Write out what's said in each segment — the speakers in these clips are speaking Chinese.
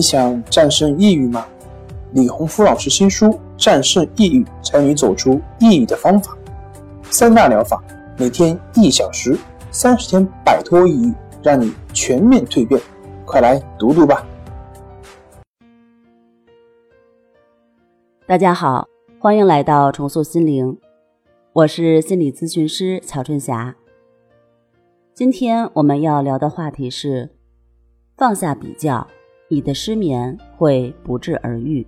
你想战胜抑郁吗？李洪福老师新书《战胜抑郁，教你走出抑郁的方法》，三大疗法，每天一小时，三十天摆脱抑郁，让你全面蜕变。快来读读吧！大家好，欢迎来到重塑心灵，我是心理咨询师曹春霞。今天我们要聊的话题是放下比较。你的失眠会不治而愈。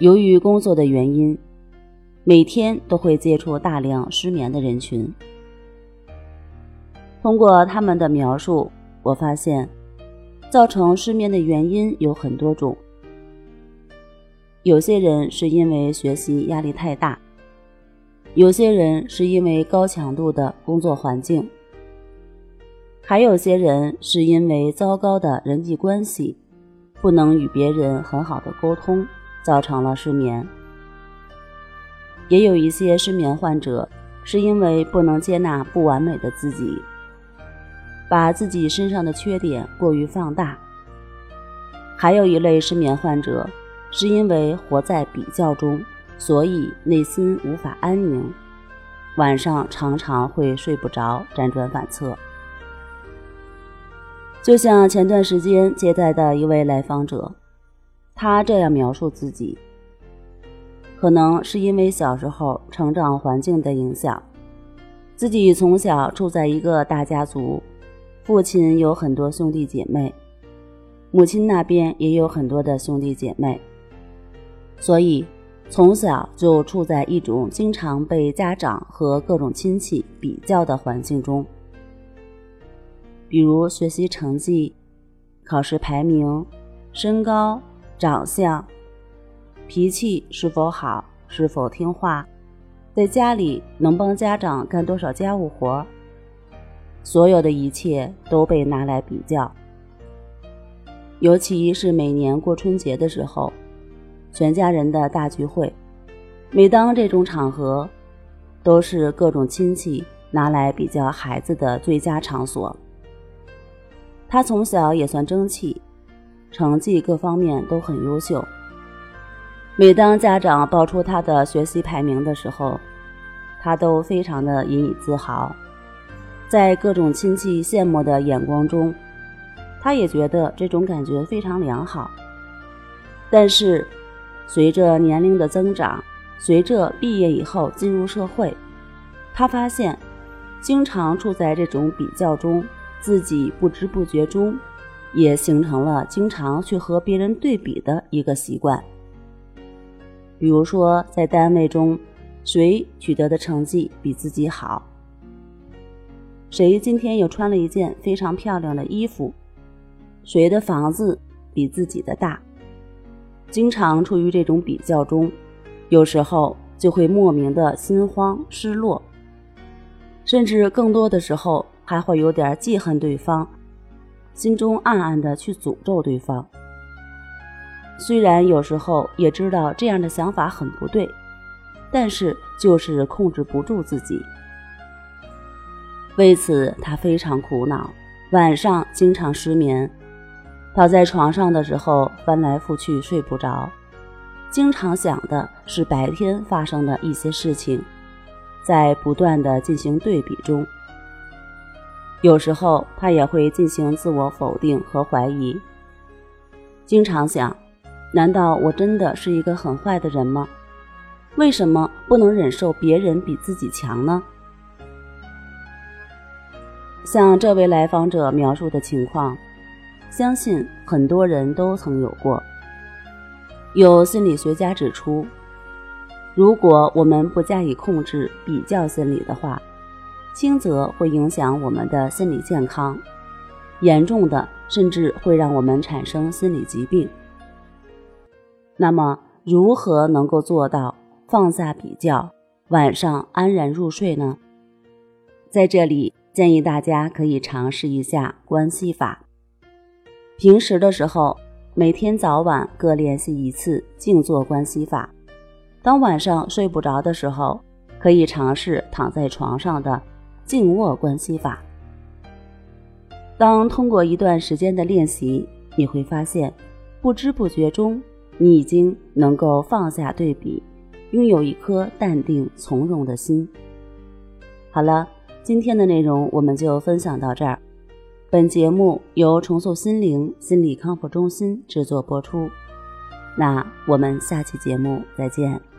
由于工作的原因，每天都会接触大量失眠的人群。通过他们的描述，我发现造成失眠的原因有很多种。有些人是因为学习压力太大，有些人是因为高强度的工作环境。还有些人是因为糟糕的人际关系，不能与别人很好的沟通，造成了失眠。也有一些失眠患者是因为不能接纳不完美的自己，把自己身上的缺点过于放大。还有一类失眠患者是因为活在比较中，所以内心无法安宁，晚上常常会睡不着，辗转反侧。就像前段时间接待的一位来访者，他这样描述自己：可能是因为小时候成长环境的影响，自己从小住在一个大家族，父亲有很多兄弟姐妹，母亲那边也有很多的兄弟姐妹，所以从小就处在一种经常被家长和各种亲戚比较的环境中。比如学习成绩、考试排名、身高、长相、脾气是否好、是否听话，在家里能帮家长干多少家务活，所有的一切都被拿来比较。尤其是每年过春节的时候，全家人的大聚会，每当这种场合，都是各种亲戚拿来比较孩子的最佳场所。他从小也算争气，成绩各方面都很优秀。每当家长报出他的学习排名的时候，他都非常的引以自豪。在各种亲戚羡慕的眼光中，他也觉得这种感觉非常良好。但是，随着年龄的增长，随着毕业以后进入社会，他发现，经常处在这种比较中。自己不知不觉中，也形成了经常去和别人对比的一个习惯。比如说，在单位中，谁取得的成绩比自己好？谁今天又穿了一件非常漂亮的衣服？谁的房子比自己的大？经常处于这种比较中，有时候就会莫名的心慌、失落，甚至更多的时候。还会有点记恨对方，心中暗暗的去诅咒对方。虽然有时候也知道这样的想法很不对，但是就是控制不住自己。为此，他非常苦恼，晚上经常失眠，躺在床上的时候翻来覆去睡不着，经常想的是白天发生的一些事情，在不断的进行对比中。有时候他也会进行自我否定和怀疑，经常想：难道我真的是一个很坏的人吗？为什么不能忍受别人比自己强呢？像这位来访者描述的情况，相信很多人都曾有过。有心理学家指出，如果我们不加以控制比较心理的话，轻则会影响我们的心理健康，严重的甚至会让我们产生心理疾病。那么，如何能够做到放下比较，晚上安然入睡呢？在这里，建议大家可以尝试一下关系法。平时的时候，每天早晚各练习一次静坐关系法。当晚上睡不着的时候，可以尝试躺在床上的。静卧观息法。当通过一段时间的练习，你会发现，不知不觉中，你已经能够放下对比，拥有一颗淡定从容的心。好了，今天的内容我们就分享到这儿。本节目由重塑心灵心理康复中心制作播出。那我们下期节目再见。